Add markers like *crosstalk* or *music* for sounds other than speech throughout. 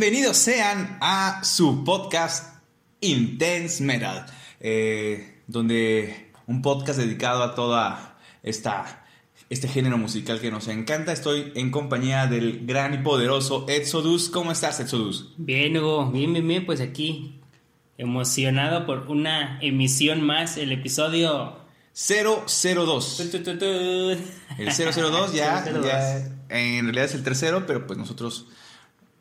Bienvenidos sean a su podcast Intense Metal, eh, donde un podcast dedicado a toda esta este género musical que nos encanta. Estoy en compañía del gran y poderoso Exodus. ¿Cómo estás, Exodus? Bien, Hugo. Bien, bien, bien. Pues aquí, emocionado por una emisión más, el episodio 002. El 002 ya, *laughs* ya en realidad es el tercero, pero pues nosotros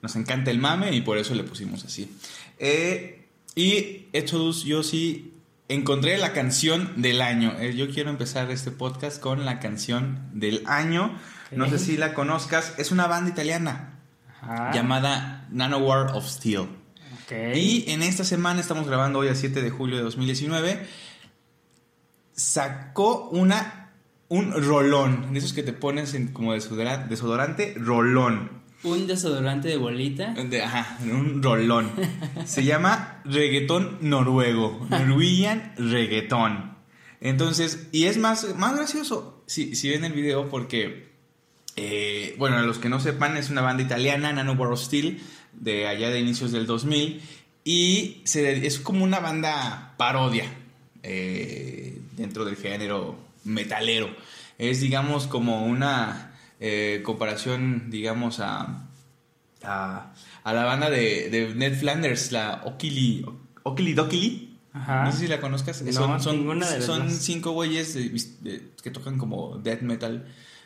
nos encanta el mame y por eso le pusimos así. Eh, y Exodus, yo sí encontré la canción del año. Eh, yo quiero empezar este podcast con la canción del año. No sé si la conozcas. Es una banda italiana llamada Nanowar of Steel. Y en esta semana, estamos grabando hoy a 7 de julio de 2019, sacó una, un rolón, de esos que te pones como desodorante rolón. Un desodorante de bolita. ajá, un rolón. Se llama reggaetón noruego. Norwegian reggaetón. Entonces, y es más, más gracioso si, si ven el video porque, eh, bueno, a los que no sepan, es una banda italiana, Nano Steel, de allá de inicios del 2000. Y es como una banda parodia eh, dentro del género metalero. Es, digamos, como una eh, comparación, digamos, a, a, la banda de, de, Ned Flanders, la Okili, Okili Dokili. No sé si la conozcas. son, son, cinco güeyes que tocan como death metal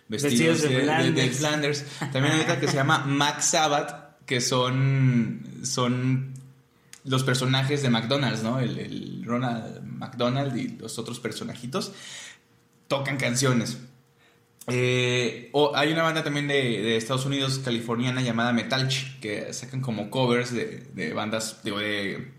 vestidos, de, Flanders. También hay otra que se llama *laughs* Max Sabbath, que son, son los personajes de McDonald's, ¿no? El, el Ronald McDonald y los otros personajitos tocan canciones. Eh, hay una banda también de, Estados Unidos, californiana, llamada Metalch, que sacan como covers de, bandas, de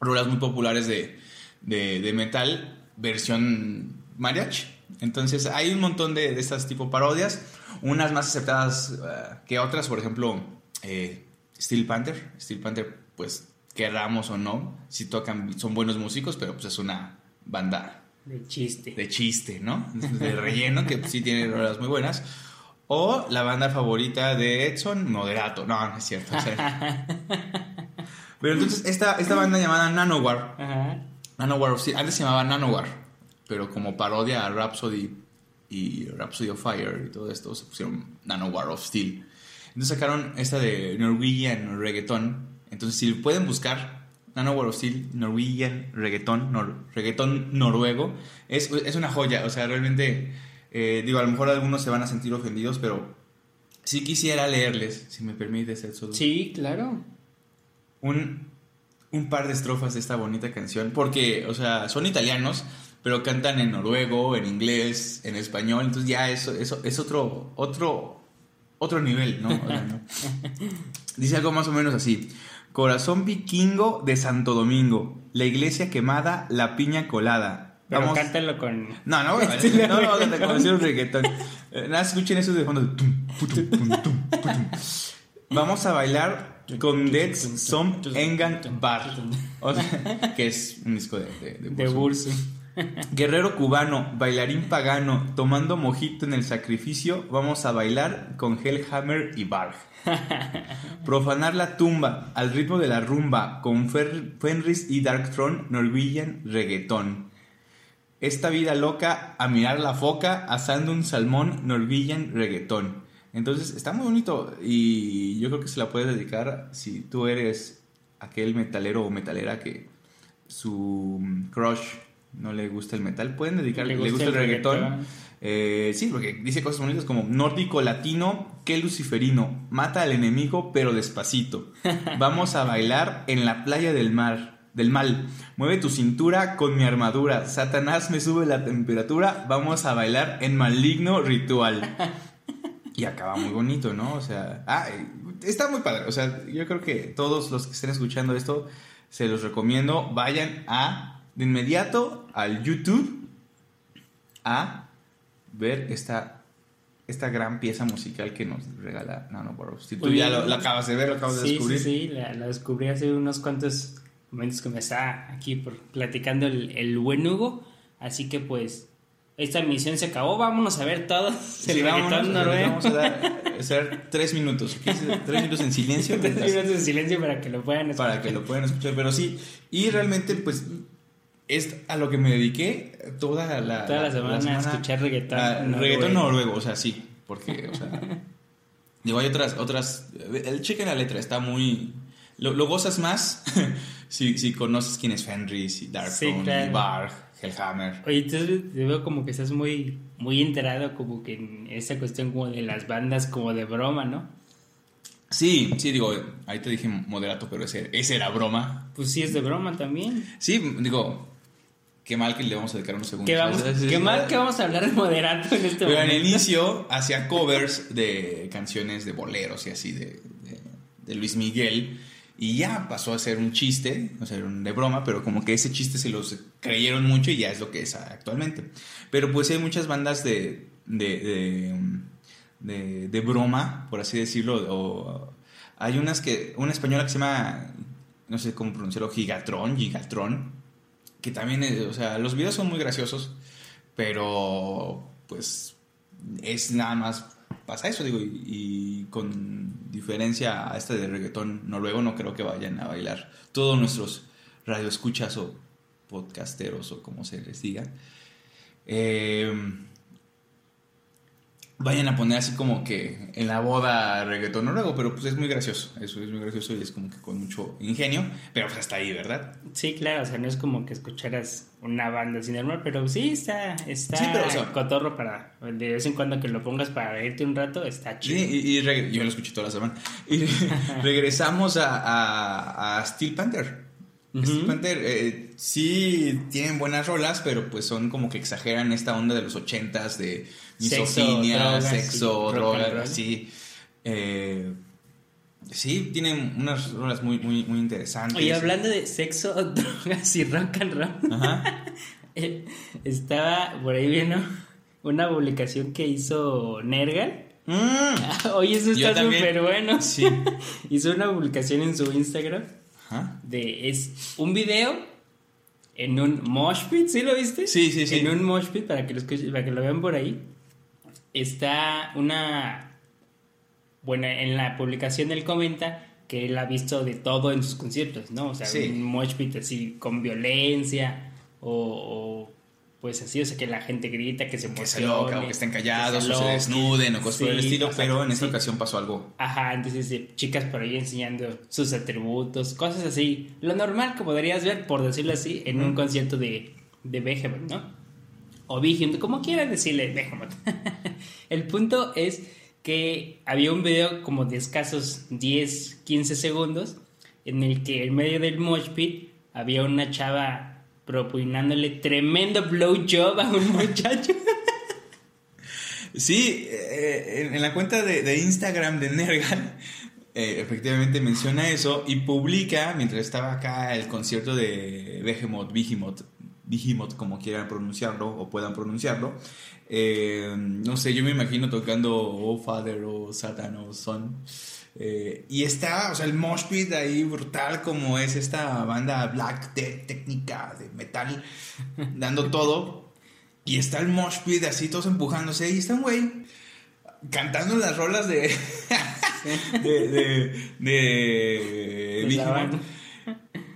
ruedas muy populares de, metal, versión mariachi. Entonces hay un montón de, estas tipo parodias, unas más aceptadas eh, que otras, por ejemplo, eh, Steel Panther. Steel Panther, pues querramos o no, si tocan, son buenos músicos, pero pues es una banda de chiste. De chiste, ¿no? *laughs* De relleno, que sí tiene rolas muy buenas. O la banda favorita de Edson, Moderato. No, no es cierto. *laughs* Pero entonces, esta, esta banda llamada Nanowar. Nanowar of Antes se llamaba Nanowar. Pero como parodia a Rhapsody y Rhapsody of Fire y todo esto, se pusieron Nanowar of Steel. Entonces sacaron esta de Norwegian Reggaeton. Entonces, si pueden buscar Nanowar of Steel, Norwegian, reggaetón, reggaetón noruego, es, es, una joya, o sea, realmente, eh, digo, a lo mejor algunos se van a sentir ofendidos, pero sí quisiera leerles, si me permites, Edson. Sí, claro. Un, un par de estrofas de esta bonita canción, porque, o sea, son italianos, pero cantan en noruego, en inglés, en español, entonces ya eso, eso es otro, otro, otro nivel, ¿no? Dice algo más o menos así. Corazón vikingo de Santo Domingo. La iglesia quemada, la piña colada. Pero Vamos... cántalo con. No, no, *laughs* no, no, no, no, con un reggaetón. Eh, nada, escuchen eso de fondo. Vamos a bailar con Dead Som Engan Bar. O sea, que es un disco de, de, de, Guerrero cubano, bailarín pagano, tomando mojito en el sacrificio, vamos a bailar con Hellhammer y Barg. *laughs* Profanar la tumba al ritmo de la rumba con Fenris y Darkthrone Norwegian Reggaeton. Esta vida loca a mirar la foca asando un salmón Norwegian Reggaeton. Entonces está muy bonito y yo creo que se la puedes dedicar si tú eres aquel metalero o metalera que su crush no le gusta el metal, pueden dedicarle, le gusta, el, reggaetón. Eh, sí, porque dice cosas bonitas como nórdico latino, que luciferino, mata al enemigo pero despacito. *laughs* Vamos a bailar en la playa del mar, del mal. Mueve tu cintura con mi armadura. Satanás me sube la temperatura. Vamos a bailar en maligno ritual. *laughs* Y acaba muy bonito, ¿no? O sea, ah, está muy padre. O sea, yo creo que todos los que estén escuchando esto, se los recomiendo. Vayan a de inmediato al YouTube a ver esta, esta gran pieza musical que nos regala Nano Boros. Si tú ya lo, acabas de ver, lo acabas de descubrir. Sí, sí, la, descubrí hace unos cuantos momentos que me está aquí por, platicando el, el buen Hugo. Así que pues esta emisión se acabó, vámonos a ver todo. Sí, vámonos, vamos a dar *laughs* estar tres minutos. ¿quieres hacer Tres minutos en silencio. *laughs* Tres minutos en silencio para que lo puedan escuchar. para que lo puedan escuchar. Pero sí, y realmente, pues, es a lo que me dediqué toda la, Toda la semana a escuchar reggaetón Ah, noruego. reggaetón noruego, o sea, sí. Porque, o sea. *laughs* digo, hay otras. otras el cheque la letra está muy. Lo, lo gozas más *laughs* si, si conoces quién es Fenris y Darkthrone Sí, claro. y Varg, Hellhammer. Oye, entonces te veo como que estás muy, muy enterado como que en esa cuestión como de las bandas como de broma, ¿no? Sí, sí, digo, ahí te dije moderato, pero ese, ese era broma. Pues sí es de broma también. Sí, digo, qué mal que le vamos a dedicar unos segundos. ¿Qué, vamos, mal que vamos a hablar de moderato en este Pero en momento. el inicio hacía covers de canciones de boleros y así de, de- de Luis Miguel. Y ya pasó a ser un chiste, o sea, de broma, pero como que ese chiste se los creyeron mucho y ya es lo que es actualmente. Pero pues hay muchas bandas de, de, de, de- de broma, por así decirlo. O, hay unas que, una española que se llama, no sé cómo pronunciarlo, Gigatron, Gigatron, que también, es- o sea, los videos son muy graciosos, pero pues es nada más pasa eso, digo, y, y con diferencia a este de reggaetón noruego, no creo que vayan a bailar todos nuestros radioescuchas o podcasteros o como se les diga. Eh, vayan a poner así como que en la boda reggaetón noruego, pero pues es muy gracioso, eso es muy gracioso y es como que con mucho ingenio, pero pues hasta ahí, ¿verdad? Sí, claro, o sea, no es como que escucharas una banda así normal, pero sí está, está Sí, pero, o sea- cotorro para de vez en cuando que lo pongas para reírte un rato, está Sí, chido. y, y yo lo escuché toda la semana. Y *laughs* regresamos a, a, a Steel Panther. Steel Panther eh, sí tienen buenas rolas, pero pues son como que exageran esta onda de los ochentas de misoginia, sexo, sí, drogas, así. Eh, sí, tienen unas rolas muy, muy, muy interesantes. Oye, hablando de sexo, *laughs* drogas y rock and roll, Ajá. *laughs* eh, estaba por ahí viendo una publicación que hizo Nergal. Mm, *laughs* Oye, eso está súper bueno. sí. Hizo una publicación en su Instagram Ajá. de es un video en un mosh pit, ¿sí lo viste? Sí, sí, sí. En un mosh pit para que lo escuchen- para que lo vean por ahí. Está una bueno, en la publicación él comenta que él ha visto de todo en sus conciertos, ¿no? O sea, Sí. un mosh pit así con violencia o, o, pues así, o sea, que la gente grita, que se Que se emocione. loca, o que estén callados, que o se desnuden, o cosas por el estilo, o sea, pero en esta sí. ocasión pasó algo Ajá, entonces eh, chicas por ahí enseñando sus atributos, cosas así. Lo normal que podrías ver, por decirlo así, en un concierto de, de Behemoth, ¿no? O Behemoth, como quieran decirle Behemoth. *laughs* El punto es que había un video como de escasos 10, 15 segundos en el que en medio del mosh pit había una chava propinándole tremendo blowjob a un *laughs* muchacho. Sí, eh, en, la cuenta de, Instagram de Nergal, eh, efectivamente menciona eso y publica, mientras estaba acá el concierto de Behemoth, Behemoth, Behemoth, como quieran pronunciarlo o puedan pronunciarlo, eh, no sé, yo me imagino tocando Oh Father o Satan o Son. Eh, y está, o sea, el mosh pit ahí brutal como es esta banda black death técnica de metal, dando todo. Y está el mosh pit así, todos empujándose. Y está un güey cantando las rolas de. de. de. de. De.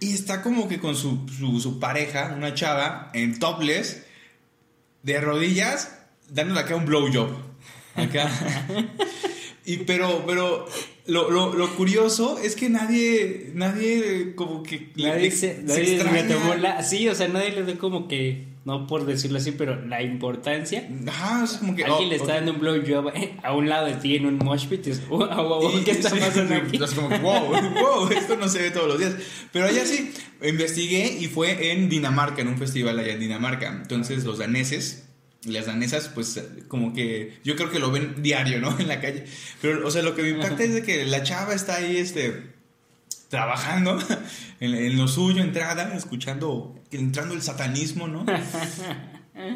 Y está como que con su, su, su pareja, una chava, en topless, de rodillas, dándole acá un blowjob. Acá. *laughs* Y pero, pero lo, lo, lo curioso es que nadie, nadie como que Nadie se, nadie le tomó la. Sí, o sea, nadie le dio como que. No por decirlo así, pero la importancia. Ajá, o sea, como que. Alguien oh, le está dando un blowjob eh, a un lado de ti en un mosh pit. y dices, "Oh, oh, oh, Y- ¿Qué está sí, pasando aquí? entonces como wow, wow, esto no se ve todos los días. Pero allá sí, investigué y fue en Dinamarca, en un festival allá en Dinamarca. Entonces los daneses, las danesas, pues como que yo creo que lo ven diario, ¿no? *laughs* En la calle. Pero, o sea, lo que me impacta es de que la chava está ahí, este trabajando *laughs* en, en lo suyo, entrada, escuchando, entrando el satanismo, ¿no? *laughs*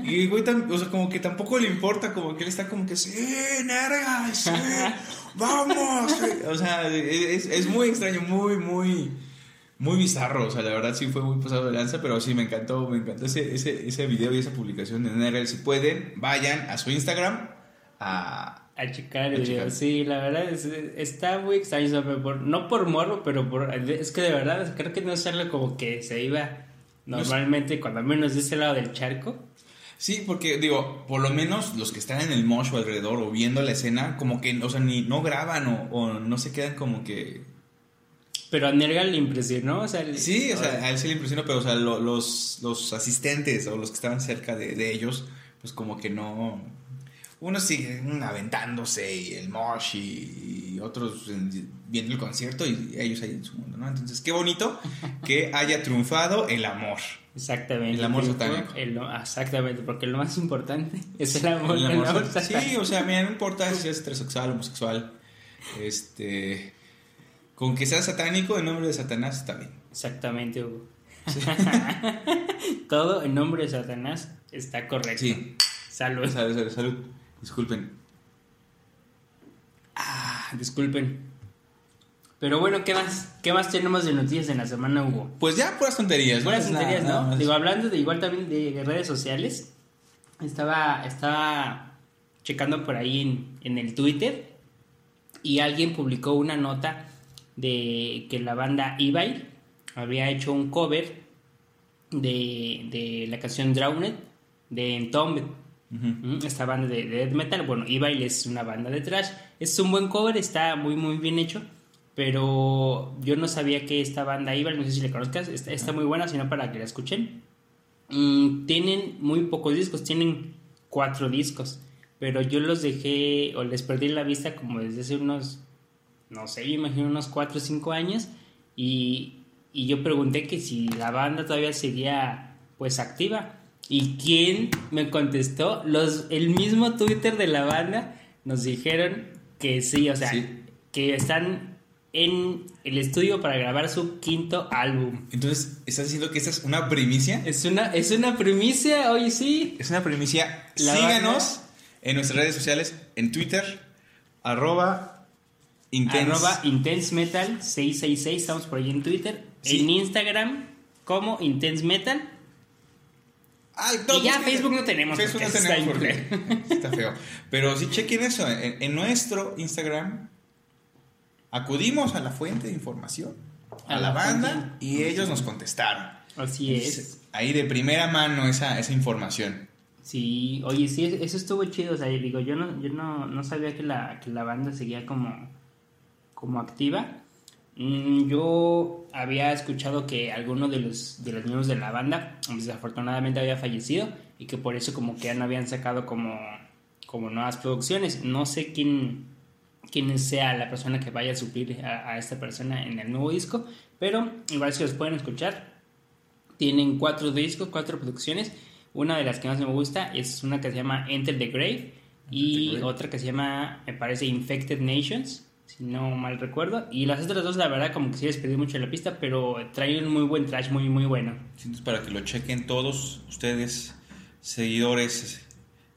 Y güey, tam- o sea, como que tampoco le importa, como que él está como que, sí, nerga, sí, vamos. sí". O sea, es, es muy extraño, muy, muy, muy bizarro. O sea, la verdad sí fue muy pasado de lanza, pero sí me encantó, me encantó ese, ese, ese video y esa publicación de Nergal. Si pueden, vayan a su Instagram, a, A checar el video. Sí, la verdad es, está muy extraño. no por morbo, pero por, es que de verdad creo que no es algo como que se iba normalmente, cuando menos de ese lado del charco. Sí, porque digo, por lo menos los que están en el mosh o alrededor o viendo la escena, como que, o sea, ni no graban o, o no se quedan como que... Pero a Nergal le impresionó, o sea, Sí, o sea, a él sí le impresionó, pero o sea, lo- los, los asistentes o los que estaban cerca de, de ellos, pues como que no... Unos siguen aventándose y el mosh y, y otros en- viendo el concierto y ellos ahí en su mundo, ¿no? Entonces, qué bonito que haya triunfado el amor. Exactamente. El amor satánico. el- exactamente, porque lo más importante *laughs* es el amor, El el amor satánico. Sí, o sea, mira, no importa si es heterosexual, homosexual, este... Con que sea satánico en nombre de Satanás está bien. Exactamente, Hugo. *laughs* Todo en nombre de Satanás está correcto. Sí. Salud. Salud, salud, salud. Disculpen. Ah, disculpen. Pero bueno, ¿qué más? ¿Qué más tenemos de noticias en la semana, Hugo? Pues ya puras tonterías, ¿no? Buenas Es nada- tonterías, nada ¿no? Digo, hablando de igual también de redes sociales, estaba, estaba checando por ahí en, en el Twitter y alguien publicó una nota de que la banda Ibai había hecho un cover de, de la canción Drowned de Entombed. Mm, Esta banda de, de death metal, bueno, Evil es una banda de trash. Es un buen cover, está muy, muy bien hecho. Pero yo no sabía que esta banda Evil, no sé si la conozcas, está, está muy buena, sino para que la escuchen. Mm, tienen muy pocos discos, tienen cuatro discos. Pero yo los dejé o les perdí la vista como desde hace unos, no sé, yo imagino unos cuatro o cinco años. Y, y yo pregunté que si la banda todavía seguía pues activa. ¿Y quién me contestó? Los, el mismo Twitter de la banda nos dijeron que sí, o sea, Sí. que están en el estudio para grabar su quinto álbum. Entonces, ¿estás diciendo que esta es una primicia? Es una, es una primicia, oye, sí. Es una primicia. La Síganos en nuestras redes sociales, en Twitter, arroba intense. Arroba Intense Metal 666, estamos por ahí en Twitter. Sí. En Instagram como Intense Metal. Ay, Y ya Facebook no tenemos, Facebook no está tenemos en porque está feo. Pero sí chequen eso. En, en nuestro Instagram acudimos a la fuente de información, a, A la, banda, fuente. y ellos nos contestaron. Así es. Ahí de primera mano esa, esa información. Sí, oye, sí, eso estuvo chido. O sea, yo digo, yo no, yo no, no sabía que la, que la banda seguía como, como activa. Mm, yo había escuchado que alguno de los, de los miembros de la banda desafortunadamente había fallecido y que por eso como que ya no habían sacado como, como nuevas producciones. No sé quién, quién sea la persona que vaya a suplir a, a esta persona en el nuevo disco, pero igual si los pueden escuchar, tienen cuatro discos, cuatro producciones. Una de las que más me gusta es una que se llama Enter the Grave y Grave. otra que se llama, me parece, Infected Nations, si no mal recuerdo. Y las otras dos, la verdad, como que sí les perdí mucho la pista, pero traen un muy buen trash, muy, muy bueno. Entonces, para que lo chequen todos ustedes, seguidores,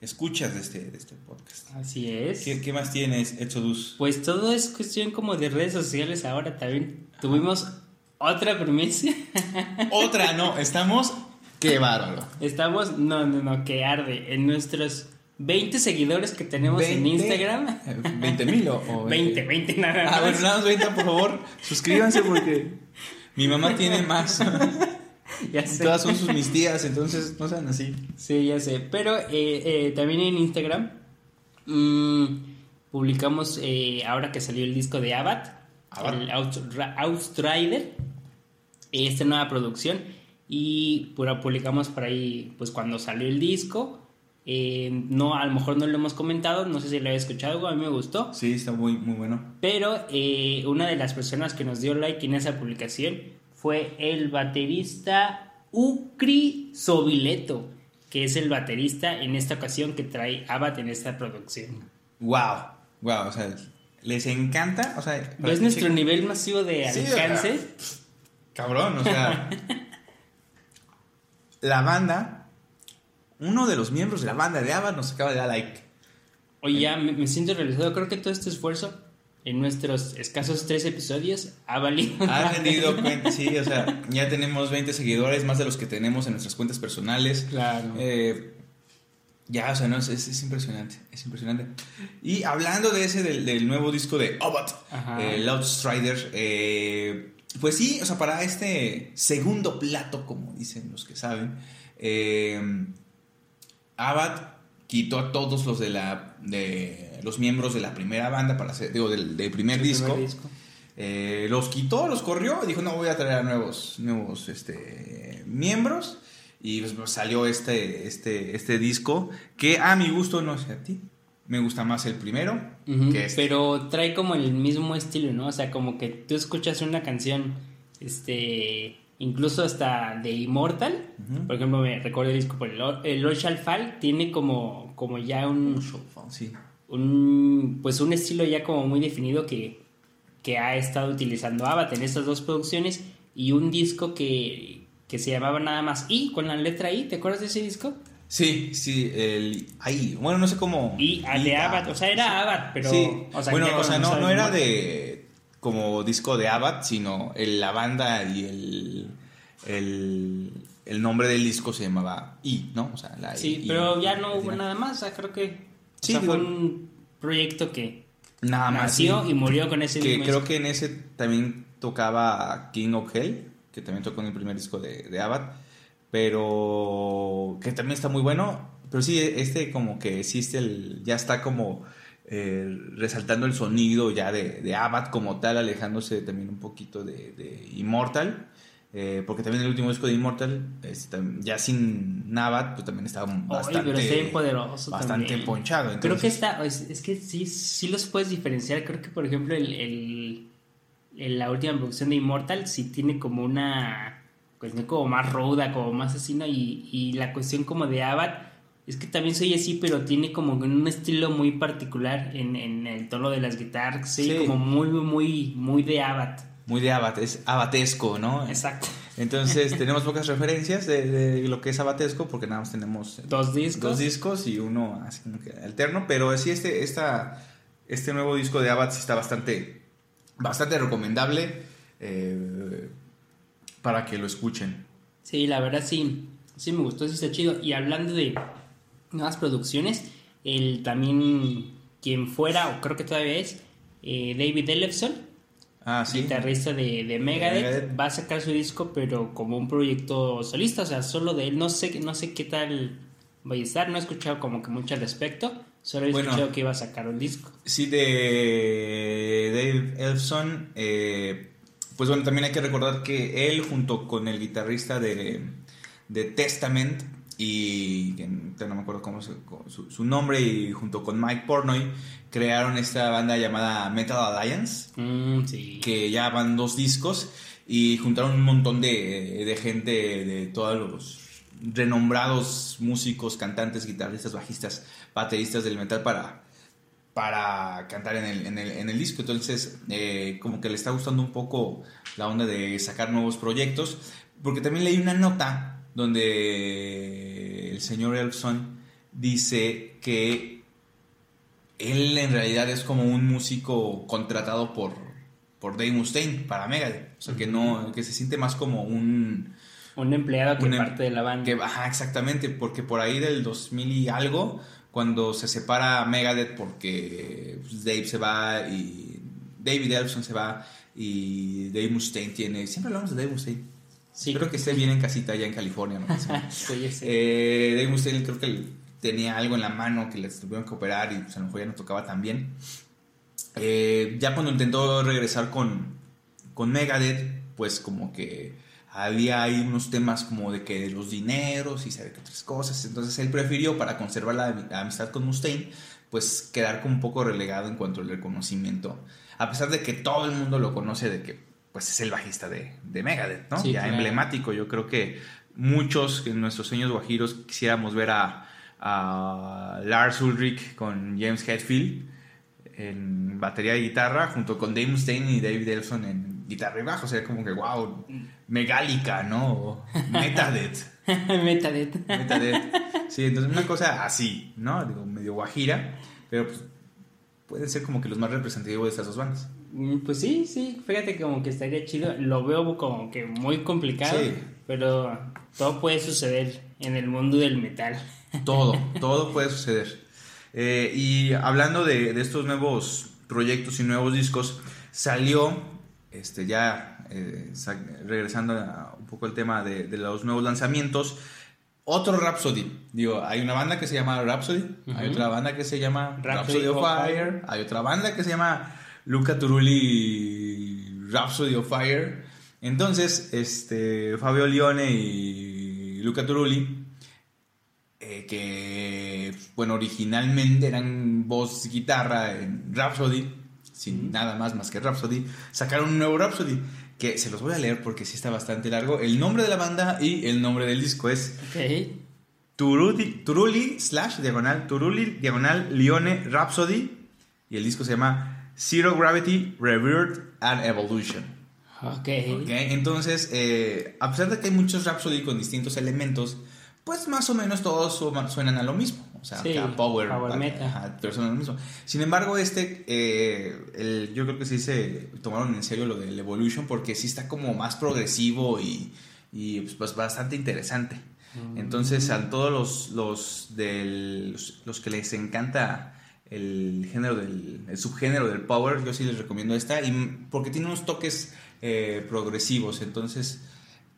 escuchas de este, de este podcast. Así es. ¿Qué, qué más tienes, Exodus? Pues todo es cuestión como de redes sociales ahora también. Tuvimos otra primicia. *laughs* Otra, no, estamos. ¡Qué bárbaro! Estamos, no, no, no, que arde. En nuestros 20 seguidores que tenemos en 20, Instagram. ¿20 mil o, o *laughs* 20, 20 nada más. Ah, bueno, nada más 20, por favor. Suscríbanse porque mi mamá tiene más. *laughs* ya sé. Todas son sus mis tías, entonces no sean así. Sí, ya sé. Pero eh, eh, también en Instagram mm, publicamos, eh, ahora que salió el disco de Abad, Abad. el Outrider, esta nueva producción. Y publicamos por ahí, pues cuando salió el disco. Eh, no, a lo mejor no lo hemos comentado, no sé si lo había escuchado, a mí me gustó. Sí, está muy, muy bueno. Pero eh, una de las personas que nos dio like en esa publicación fue el baterista Ucri Sobileto, que es el baterista en esta ocasión que trae Abad en esta producción. Wow, wow, o sea, les encanta, o sea, ¿Ves nuestro nivel masivo de Sí, alcance? Cabrón, o sea, *laughs* la banda, uno de los miembros de la banda de Ava nos acaba de dar like. Oye, ya me, me siento realizado. Creo que todo este esfuerzo en nuestros escasos tres episodios ha valido. Han rendido cuenta, sí, o sea, ya tenemos 20 seguidores, más de los que tenemos en nuestras cuentas personales. Claro. Eh, Ya, o sea, no, es, es, es impresionante, es impresionante. Y hablando de ese, del, del nuevo disco de Obat, eh, Loud Strider, eh, pues sí, o sea, para este segundo plato, como dicen los que saben, eh, Abad quitó a todos los de la de los miembros de la primera banda para hacer, digo, del, del primer El disco. primer disco. Eh, los quitó, los corrió, dijo, no, voy a traer a nuevos, nuevos este, miembros. Y pues, salió este, este, este disco, que a mi gusto, no sé a ti, me gusta más el primero que este. Pero trae como el mismo estilo, ¿no? O sea, como que tú escuchas una canción, este, incluso hasta de Immortal, por ejemplo, me recuerdo el disco por el, Lord- el Lord Shall Fall, tiene como, como ya un, Sí. un, pues un estilo ya como muy definido que, que ha estado utilizando Abbott en estas dos producciones y un disco que, que se llamaba nada más I, con la letra I, ¿te acuerdas de ese disco? Sí, sí, el, ahí, bueno, no sé cómo. I, ah, de Abbott, o sea, era Abbott, pero... sí, o sea, bueno, o sea, no, no era de como disco de Abad, sino el- la banda y el, el, el nombre del disco se llamaba I, ¿no? O sea, la Sí, I- pero ya no hubo nada más, o sea, creo que o Sí, sea, digo- fue un proyecto que Nada más. nació sí. y murió con ese Que mismo creo disco. que en ese también tocaba King of Hell, que también tocó en el primer disco de, de Abad, pero que también está muy bueno. Pero sí, este como que existe el, ya está como eh, resaltando el sonido ya de, de Abad como tal, alejándose también un poquito de, de Immortal. Eh, porque también el último disco de Immortal, este, ya sin Abad, pues también estaba bastante, pero está poderoso bastante también. ponchado. Creo que entonces- está, es, es que sí, sí los puedes diferenciar. Creo que, por ejemplo, el, el- el- la última producción de Immortal sí tiene como una cuestión como más ruda, como más así, ¿no? Y, y la cuestión como de Abad es que también soy así, pero tiene como un estilo muy particular en, en el tono de las guitarras, sí, Sí. como muy, muy, muy de Abad. Muy de Abad, es abatesco, ¿no? Exacto. Entonces *laughs* tenemos pocas referencias de, de lo que es abatesco porque nada más tenemos Dos discos. dos discos y uno así como que alterno, pero sí este, esta, este nuevo disco de Abad sí está bastante, bastante recomendable eh, para que lo escuchen. Sí, la verdad sí, sí me gustó, sí está chido. Y hablando de nuevas producciones, el también quien fuera, o creo que todavía es, eh, David Ellefson, Ah, sí. guitarrista de, de Megadeth, Megadeth. va a sacar su disco, pero como un proyecto solista, o sea, solo de él. No sé, no sé qué tal vaya a estar, no he escuchado como que mucho al respecto, solo he Bueno. escuchado que iba a sacar un disco. Sí, de Dave Elfson. eh, pues bueno, también hay que recordar que él, junto con el guitarrista de, de Testament, y que no me acuerdo cómo se- su, su nombre, y junto con Mike Pornoy, crearon esta banda llamada Metal Alliance, Mm, sí. que ya van dos discos, y juntaron un montón de, de gente de todos los renombrados músicos, cantantes, guitarristas, bajistas, bateristas del metal para, para cantar en el, en el, en el disco. Entonces, eh, como que le está gustando un poco la onda de sacar nuevos proyectos. Porque también leí una nota donde el señor Elfson dice que él en realidad es como un músico contratado por, por Dave Mustaine para Megadeth. O sea, que, no, que se siente más como un... Un empleado que un em- parte de la banda. Que, ajá, exactamente, porque por ahí del 2000 y algo, cuando se separa Megadeth porque pues, Dave se va y David Ellefson se va y Dave Mustaine tiene... Siempre hablamos de Dave Mustaine. Sí. Espero que esté bien en casita allá en California. ¿no? *laughs* Sí, sé. Eh, Dave Mustaine creo que tenía algo en la mano que les tuvieron que operar y pues, a lo mejor ya no tocaba tan bien. Eh, ya cuando intentó regresar con, con Megadeth, pues como que había ahí unos temas como de que los dineros y sabe que otras cosas. Entonces él prefirió, para conservar la, la amistad con Mustaine, pues quedar como un poco relegado en cuanto al reconocimiento. A pesar de que todo el mundo lo conoce de que pues es el bajista de, de Megadeth, ¿no? Sí, ya claro. emblemático. Yo creo que muchos en nuestros sueños guajiros quisiéramos ver a, a Lars Ulrich con James Hetfield en batería y guitarra, junto con Dave Mustaine y David Elson en guitarra y bajo. Sería como que, wow, Megálica, ¿no? O *laughs* Metadeth. Metadeth. Metadeth. Sí, entonces una cosa así, ¿no? Digo, medio guajira, pero pues pueden ser como que los más representativos de estas dos bandas. Mm, Pues sí, sí, fíjate que como que estaría chido. Lo veo como que muy complicado, Sí. pero todo puede suceder en el mundo del metal. *laughs* Todo, todo puede suceder. Eh, y hablando de, de estos nuevos proyectos y nuevos discos, salió, este, ya eh, sa- regresando a un poco el tema de, de los nuevos lanzamientos, otro Rhapsody. Digo, hay una banda que se llama Rhapsody, hay otra banda que se llama Rhapsody Rhapsody of of Fire, Fire. hay otra banda que se llama Luca Turulli Rhapsody of Fire. Entonces, este, Fabio Lione y Luca Turulli eh, que, bueno, originalmente eran voz guitarra en Rhapsody, sin nada más más que Rhapsody, sacaron un nuevo Rhapsody, que se los voy a leer porque sí está bastante largo. El nombre de la banda y el nombre del disco es. Turuli, Turuli slash diagonal, Turuli diagonal Lione Rhapsody, y el disco se llama Zero Gravity, Rebirth and Evolution. Ok. Ok, entonces, eh, a pesar de que hay muchos Rhapsody con distintos elementos, pues más o menos todos su- suenan a lo mismo. O sea, Sí, power, power pero suenan a lo mismo. Sin embargo, este, eh, el- yo creo que sí se tomaron en serio lo del Evolution porque sí está como más progresivo y, y, pues, pues, bastante interesante. Entonces, a todos los, los, del- los, los que les encanta el género del el subgénero del power, yo sí les recomiendo esta, y, porque tiene unos toques eh, progresivos, entonces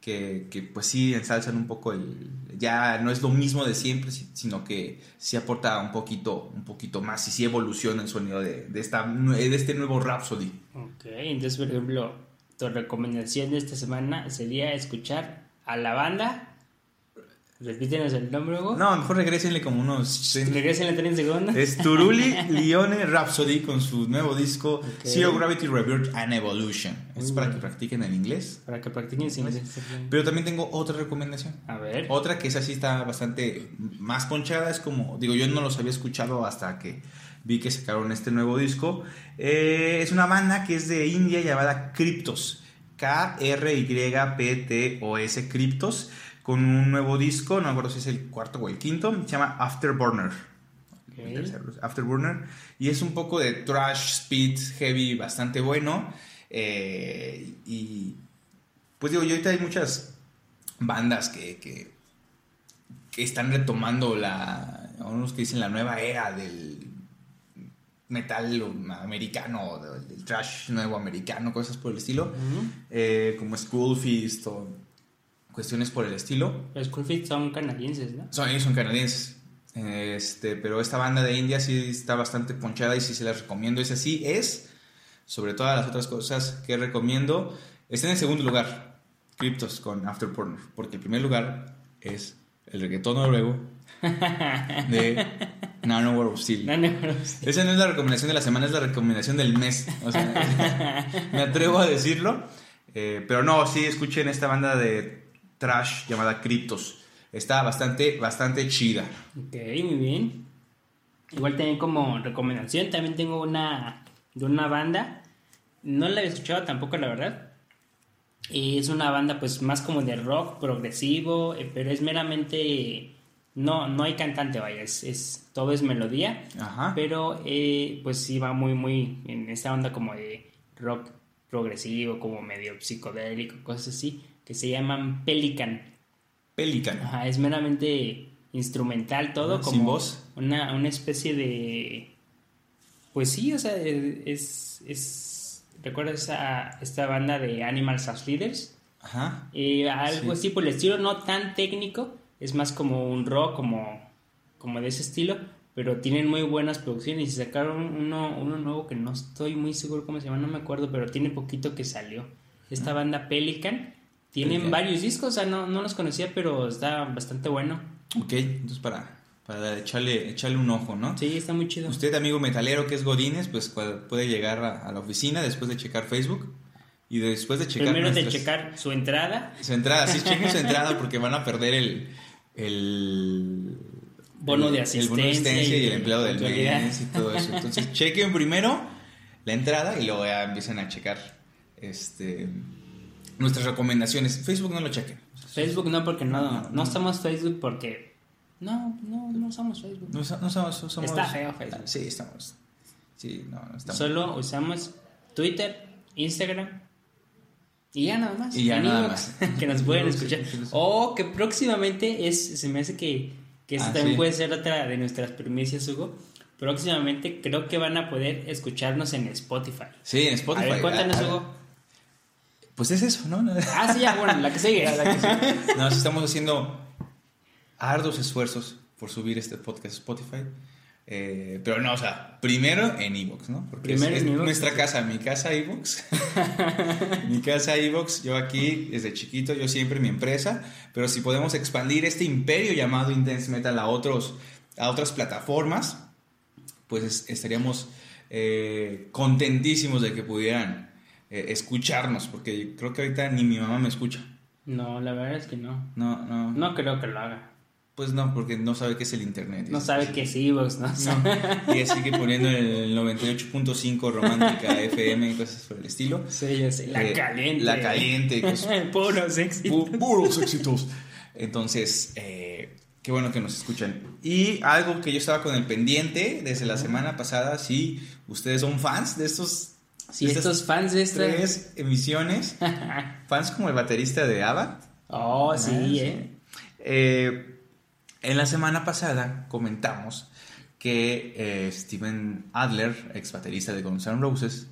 que, que, pues sí ensalzan un poco el ya no es lo mismo de siempre, si- sino que sí aporta un poquito un poquito más y sí evoluciona el sonido de, de esta de este nuevo Rhapsody. Ok, entonces, por ejemplo, tu recomendación de esta semana sería escuchar a la banda. Repítenos el nombre, Hugo. No, mejor regresenle como unos Regresen en 30 segundos. Es Turuli *laughs* Lione Rhapsody con su nuevo disco Ok. Zero Gravity Rebirth and Evolution. Es para que practiquen el inglés. Para que practiquen su inglés. Pero también tengo otra recomendación. A ver. Otra que esa sí está bastante más ponchada. Es como, digo, yo no los había escuchado hasta que vi que sacaron este nuevo disco. Eh, es una banda que es de India llamada Cryptos. K-R-Y-P-T-O-S Cryptos. Con un nuevo disco, no me acuerdo si es el cuarto o el quinto. Se llama Afterburner. Ok. El tercero, Afterburner. Y es un poco de trash, speed, heavy, bastante bueno. Eh, y pues digo, yo ahorita hay muchas bandas que, que, que están retomando la, unos que dicen la nueva era del metal americano, del, trash nuevo americano, cosas por el estilo, eh, como School Fist o cuestiones por el estilo. Los Coolfit son canadienses, ¿no? Son, ellos son canadienses. Este, pero esta banda de India sí está bastante ponchada y sí se las recomiendo. Es así, es, sobre todas las otras cosas que recomiendo, está en el segundo lugar, Cryptos con Afterburner, porque el primer lugar es el reggaetón noruego de *laughs* Nanowar of Steel. Esa no es la recomendación de la semana, es la recomendación del mes. O sea, *laughs* me atrevo a decirlo. Eh, pero no, sí, escuchen esta banda de trash llamada Cryptos. Está bastante, bastante chida. Ok, muy bien. Igual también como recomendación, también tengo una de una banda. No la he escuchado tampoco, la verdad. Es una banda pues más como de rock progresivo, eh, pero es meramente... No, no hay cantante, vaya, es, es, todo es melodía. Ajá. Pero eh, pues sí va muy, muy en esta onda como de rock progresivo, como medio psicodélico, cosas así, que se llaman Pelican. Pelican. Ajá, es meramente instrumental todo, como sin voz. Una, una especie de... Pues sí, o sea, es... es ¿Recuerdas a esta banda de Animals as Leaders? Ajá. Eh, algo Sí. así por el estilo, no tan técnico, es más como un rock, como, como de ese estilo, pero tienen muy buenas producciones y sacaron uno, uno nuevo que no estoy muy seguro cómo se llama, no me acuerdo, pero tiene poquito que salió. Esta banda Pelican, tienen varios discos, o sea, no, no los conocía, pero está bastante bueno. Ok, entonces para, para echarle, echarle un ojo, ¿no? Sí, está muy chido. Usted, amigo metalero que es Godínez, pues puede llegar a, a la oficina después de checar Facebook y después de checar Primero de checar su entrada, su entrada. Sí, chequen su entrada porque van a perder el... el Bono de el- el bono de asistencia y y el empleado del mes y todo eso. Entonces, chequen primero la entrada y luego ya empiezan a checar este nuestras recomendaciones. Facebook no lo chequen. Facebook no, porque no, No, no, no. estamos Facebook porque... No, no, no usamos Facebook. No, no somos, somos- Está feo Facebook. Sí, estamos. Sí, no, no estamos. Solo usamos Twitter, Instagram. Y ya nada más. Y ya En nada más. *laughs* Que nos pueden escuchar. O que próximamente es, se me hace que, que eso Ah, también sí. puede ser otra de nuestras primicias, Hugo. Próximamente creo que van a poder escucharnos en Spotify. Sí, en Spotify. A ver, cuéntanos, Ah, ah, Hugo. Pues es eso, ¿no? *laughs* Ah, sí, ya, bueno, la que sigue. La que sigue. *laughs* Nos estamos haciendo arduos esfuerzos por subir este podcast a Spotify. Eh, pero no, o sea, primero en Evox, ¿no? Porque Primero es, en nuestra casa, mi casa Evox. *laughs* mi casa Evox, yo aquí desde chiquito, yo siempre mi empresa. Pero si podemos expandir este imperio llamado Intense Metal a, otros, a otras plataformas, pues es- estaríamos eh, contentísimos de que pudieran eh, escucharnos. Porque creo que ahorita ni mi mamá me escucha. No, la verdad es que no. No, no. No creo que lo haga. Pues no, porque no sabe qué es el internet. No sabe qué es Evox, ¿no? No. Y sigue poniendo el 98.5 romántica *laughs* FM y cosas por el estilo. Sí, ya sé. La Eh, caliente. La caliente. cosas- *laughs* Puros éxitos. pu- puros éxitos. Entonces, eh, qué bueno que nos escuchan. Y algo que yo estaba con el pendiente desde la semana pasada, si ustedes son fans de estos... Si de estos fans de esta. tres emisiones, *laughs* fans como el baterista de ABBA, Oh, sí, sí. eh. Eh, en la semana pasada comentamos que eh, Steven Adler, ex baterista de Guns N' Roses,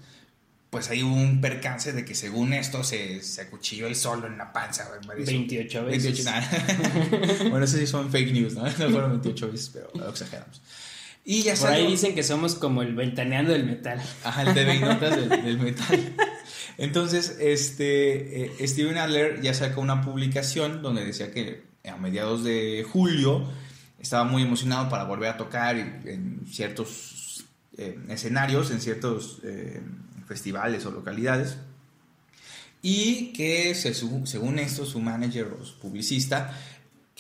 pues hay un percance de que según esto se, se acuchilló él solo en la panza. güey, varios- 28 veces. 28, nada. *laughs* bueno, eso sí son fake news, ¿no? *laughs* No fueron 28 veces, pero lo exageramos. Y ya Por ahí dicen que somos como el ventaneando del metal. Ajá, el TV notas del, del *laughs* metal. Entonces, este, eh, Steven Adler ya sacó una publicación donde decía que a mediados de julio estaba muy emocionado para volver a tocar en ciertos eh, escenarios, en ciertos eh, festivales o localidades. Y que se según esto, su manager o su publicista,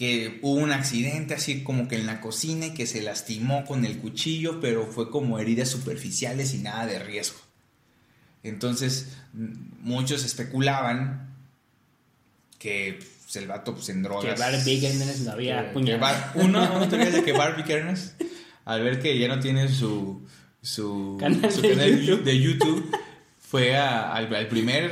que hubo un accidente así como que en la cocina y que se lastimó con el cuchillo, pero fue como heridas superficiales y nada de riesgo. Entonces, m- muchos especulaban que pues, el vato pues, en drogas. Que Barbie Gaines no había puñalado. Uno, una teoría de que Barbie Kernes, al ver que ya no tiene su, su Canal su de canal de YouTube. de YouTube, fue a- al, al primer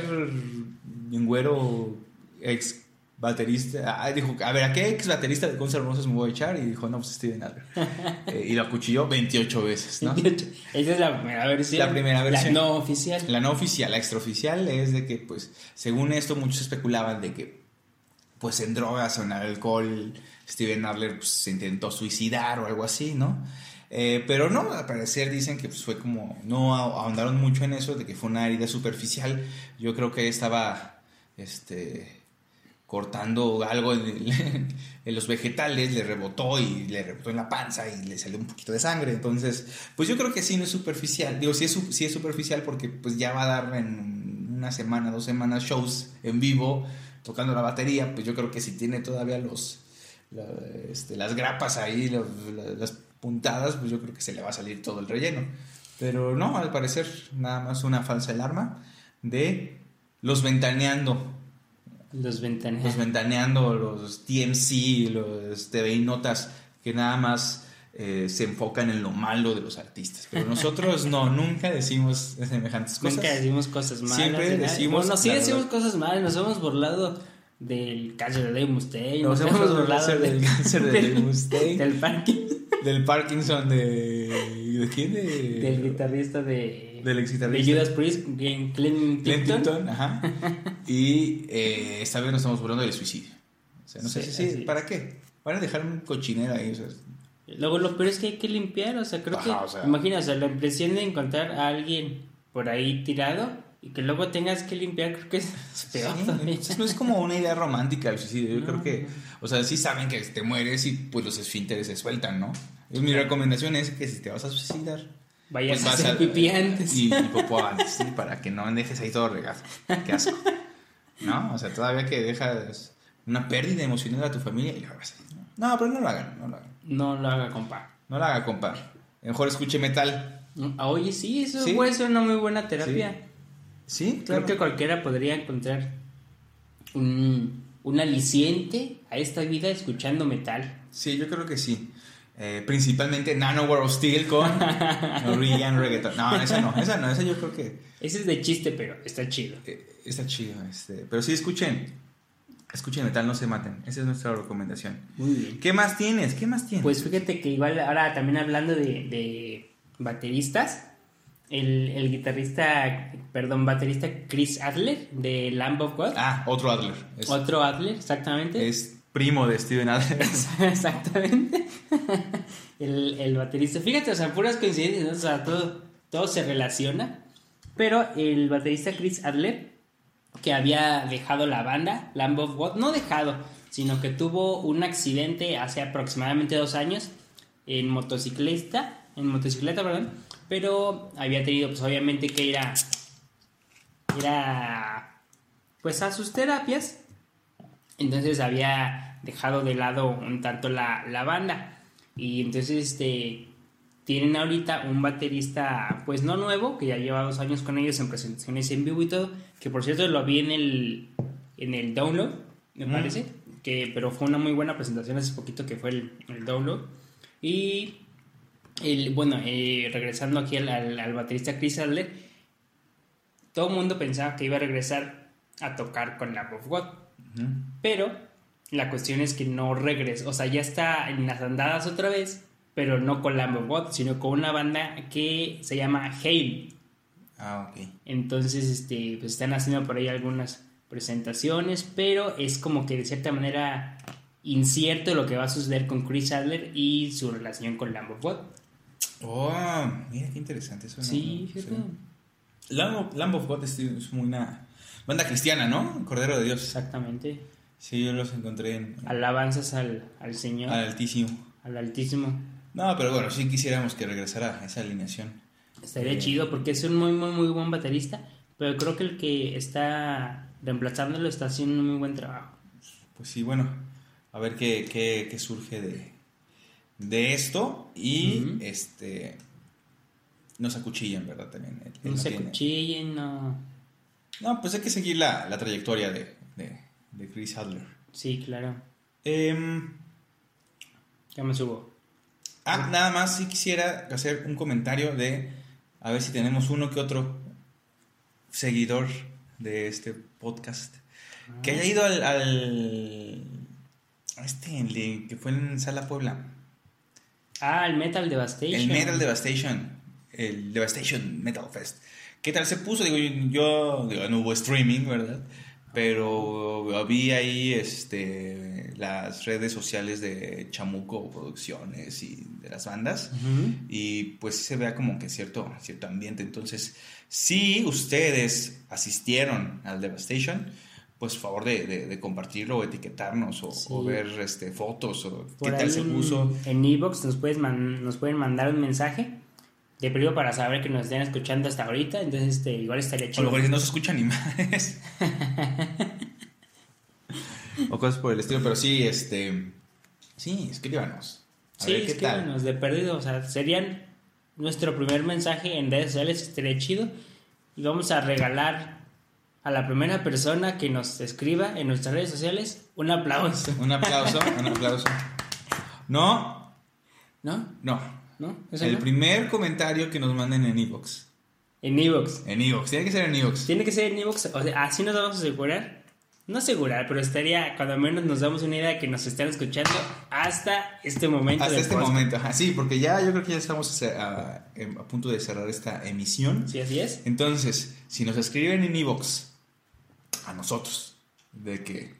güero ex baterista. ah, dijo, a ver, ¿a qué ex baterista de Guns N' Roses me voy a echar? Y dijo, no, pues Steven Adler. *laughs* Eh, y lo acuchilló 28 veces, ¿no? Esa es la primera versión. La primera versión. La no oficial. La no oficial, la extraoficial es de que, pues, según esto, muchos especulaban de que, pues, en drogas o en alcohol, Steven Adler pues, se intentó suicidar o algo así, ¿no? Eh, pero no, al parecer dicen que pues, fue como, no ah- ahondaron mucho en eso, de que fue una herida superficial. Yo creo que estaba, este, cortando algo en, el- *laughs* en los vegetales, le rebotó y le rebotó en la panza y le salió un poquito de sangre. Entonces, pues yo creo que sí no es superficial. Digo, sí es, sí es superficial porque pues ya va a dar en una semana, dos semanas shows en vivo tocando la batería. Pues yo creo que si tiene todavía los, la- este, las grapas ahí, la- las puntadas, pues yo creo que se le va a salir todo el relleno. Pero no, al parecer nada más una falsa alarma de los ventaneando Los los ventaneros. ventaneando, los TMC, los TV y notas que nada más eh, se enfocan en lo malo de los artistas. Pero nosotros no, *laughs* nunca decimos semejantes cosas. Nunca decimos cosas malas. Siempre decimos Bueno, sí la decimos verdad. cosas malas. Nos hemos burlado del cáncer de Dave Mustaine. Nos hemos burlado del cáncer de Dave *laughs* Mustaine. Del parking. Del Parkinson de... ¿De quién? De, Del guitarrista de. Del ex De guitarrista. Judas Priest, Glenn Clinton. Ajá. *laughs* Y eh, esta vez nos estamos burlando del suicidio. O sea, no sé si sí, ¿para qué? Van a dejar un cochinero ahí, o sea, Luego lo peor es que hay que limpiar, o sea, creo Ajá, que, o sea. imagina, o sea, la impresión de encontrar a alguien por ahí tirado y que luego tengas que limpiar, creo que es peor Sí, no es como una idea romántica el suicidio. Yo No, creo que, o sea, sí saben que te mueres y pues los esfínteres se sueltan, ¿no? Y mi recomendación es que si te vas a suicidar, Vayas pues a vas hacer pipí antes. Y, y popó antes, sí, para que no dejes ahí todo regado. Qué asco. ¿No? O sea, todavía que dejas una pérdida emocional a tu familia y lo hagas. No, pero no lo hagan, no lo hagan. No lo haga, compa. No lo haga, compa. Mejor escuche metal. Ah, Oye, sí, eso Sí. puede ser una muy buena terapia. Sí, Creo que cualquiera podría encontrar un, un aliciente a esta vida escuchando metal. Sí, yo creo que sí. Eh, principalmente Nanowar of Steel con *laughs* Norwegian Reggaeton. No, esa no, esa no, esa yo creo que Ese es de chiste, pero está chido. eh, está chido. Este, pero sí, escuchen, escuchen metal, no se maten. Esa es nuestra recomendación. Muy bien. ¿Qué más tienes? ¿Qué más tienes? Pues fíjate que igual ahora también hablando de, de bateristas, el, el guitarrista, perdón, baterista Chris Adler de Lamb of God. ah, otro Adler. Es, Otro Adler, exactamente. es primo de Steven Adler. *laughs* Exactamente. *laughs* El, el baterista. Fíjate, o sea, puras coincidencias. O sea, todo, todo se relaciona. Pero el baterista Chris Adler, que había dejado la banda, Lamb of God, no dejado, sino que tuvo un accidente hace aproximadamente dos años en motocicleta, en motocicleta, perdón, pero había tenido, pues obviamente que ir a, ir a, pues a sus terapias entonces había dejado de lado un tanto la, la banda. Y entonces este tienen ahorita un baterista, pues no nuevo, que ya lleva dos años con ellos en presentaciones en vivo y todo. Que por cierto lo vi en el, en el download, me Mm. parece. Que, pero fue una muy buena presentación hace poquito que fue el, el download. Y el, bueno, eh, regresando aquí al, al- al baterista Chris Adler, todo el mundo pensaba que iba a regresar a tocar con la of God. Pero la cuestión es que no regresa. O sea, ya está en las andadas otra vez, pero no con Lamb of God, sino con una banda que se llama Hail. Ah, ok. Entonces, este, pues están haciendo por ahí algunas presentaciones, pero es como que de cierta manera incierto lo que va a suceder con Chris Adler y su relación con Lamb of God. Oh, mira qué interesante eso. Sí. Lamb of, Lamb of God es, una banda cristiana, ¿no? Cordero de Dios. Exactamente. Sí, yo los encontré en, Alabanzas al, al Señor, al Altísimo. al Altísimo. No, pero bueno, sí quisiéramos que regresara a esa alineación. Estaría Eh, chido porque es un muy, muy, muy buen baterista, pero creo que el que está reemplazándolo está haciendo un muy buen trabajo. Pues sí, bueno, a ver qué, qué, qué surge de, de esto y este nos acuchillan, ¿verdad? También. él- él No se tiene- cuchillen, no. No, pues hay que seguir la, la trayectoria de, de, de Chris Adler. Sí, claro. Em, Ya me subo. ah, nada más sí quisiera hacer un comentario de a ver si tenemos uno que otro seguidor de este podcast que haya ido al, al a este que fue en Sala Puebla. Ah, el Metal Devastation. El Metal Devastation. El Devastation Metal Fest. ¿Qué tal se puso? Digo, yo, digo, no hubo streaming, ¿verdad? Pero vi ahí este, las redes sociales de Chamuco Producciones y de las bandas. Y pues se vea como que cierto, cierto ambiente. Entonces, si ustedes asistieron al Devastation, pues favor de, de- de compartirlo o etiquetarnos o, Sí. o ver este, fotos o Por qué tal se puso. En Evox nos, puedes man- nos pueden mandar un mensaje. De periodo para saber que nos estén escuchando hasta ahorita. Entonces, este, igual estaría O lo chido. mejor no se escucha ni más. *laughs* o cosas por el estilo, pero sí, este. Sí, escríbanos. A Sí, ver qué tal. escríbanos, de perdido. O sea, serían nuestro primer mensaje en redes sociales. Estaría chido. Y vamos a regalar a la primera persona que nos escriba en nuestras redes sociales un aplauso. Un aplauso, un aplauso. *laughs* No, ¿No? no. ¿No? ¿Eso El primer comentario que nos manden en Evox. En Evox. En Evox, tiene que ser en Evox. Tiene que ser en Evox. O sea, así nos vamos a asegurar. No asegurar, pero estaría, cuando menos nos damos una idea de que nos están escuchando hasta este momento. Hasta este podcast. momento, ajá, sí, porque ya yo creo que ya estamos a, a- a punto de cerrar esta emisión. Sí, así es. Entonces, si nos escriben en Evox a nosotros, de que,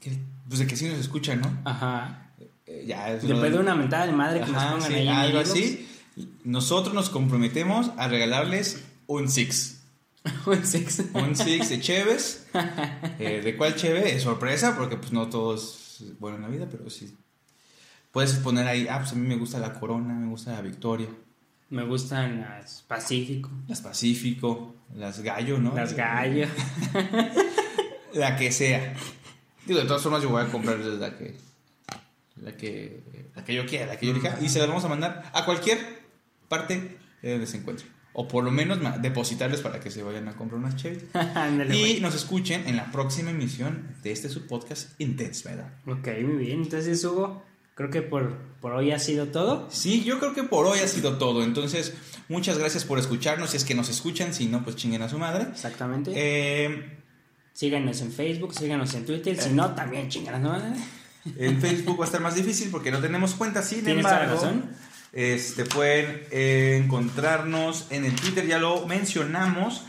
que- pues de que sí nos escuchan, ¿no? Ajá. Eh, ya es Después lo- de una mentada de madre que nos pongan sí, ahí algo así. Nosotros nos comprometemos a regalarles un six. *laughs* Un six. Un six de Cheves. *laughs* Eh, ¿De cuál Cheve? Es sorpresa, porque pues no todo es bueno en la vida, pero sí. Puedes poner ahí, ah, pues a mí me gusta la Corona, me gusta la Victoria, Me gustan las Pacífico, las Pacífico, las Gallo, ¿no? las Gallo. *laughs* La que sea. Digo, de todas formas yo voy a comprar la que la que la que yo quiera, la que yo elija y se las vamos a mandar a cualquier parte de donde se encuentre. O por lo menos depositarles para que se vayan a comprar unas. *laughs* Ándale, Y nos escuchen en la próxima emisión de este su podcast Intense, ¿verdad? Ok, muy bien. Entonces, Hugo, creo que por, por hoy ha sido todo. Sí, yo creo que por hoy ha sido todo. Entonces, muchas gracias por escucharnos. Si es que nos escuchan, si no, pues chinguen a su madre. Exactamente. Eh, síganos en Facebook, síganos en Twitter. Si no, también chingan a su madre. En Facebook va a estar más difícil porque no tenemos cuenta. Sin embargo, razón. este, pueden eh, encontrarnos en el Twitter, ya lo mencionamos.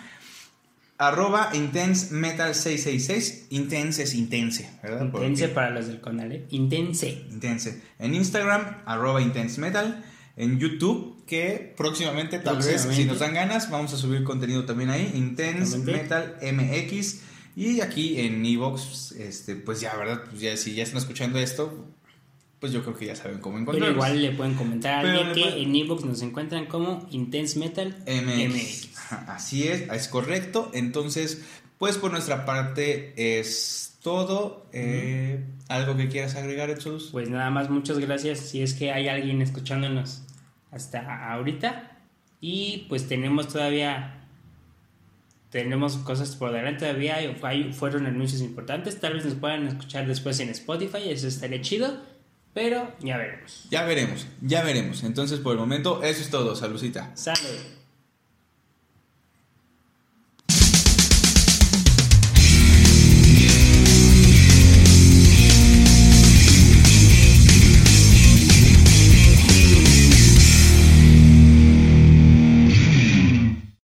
Arroba Intense Metal 666. Intense es intense, Intense para los del Conale. Intense. Intense. En Instagram, arroba Intense Metal. En YouTube, que próximamente, tal vez, si nos dan ganas, vamos a subir contenido también ahí. Intense. Metal MX. Y aquí en Evox, este, pues ya, ¿verdad? Pues ya, si ya están escuchando esto, pues yo creo que ya saben cómo Pero encontrarnos. igual le pueden comentar a Pero alguien que en Evox nos encuentran como Intense Metal MX. Así es, es correcto. Entonces, pues por nuestra parte es todo. Eh, ¿Algo que quieras agregar, Jesús? Pues nada más, muchas gracias. Si es que hay alguien escuchándonos hasta ahorita. Y pues tenemos todavía. Tenemos cosas por delante todavía. hay- fueron anuncios importantes. Tal vez nos puedan escuchar después en Spotify. Eso estaría chido. Pero ya veremos. Ya veremos, ya veremos. Entonces, por el momento, eso es todo. Salucita. Salud.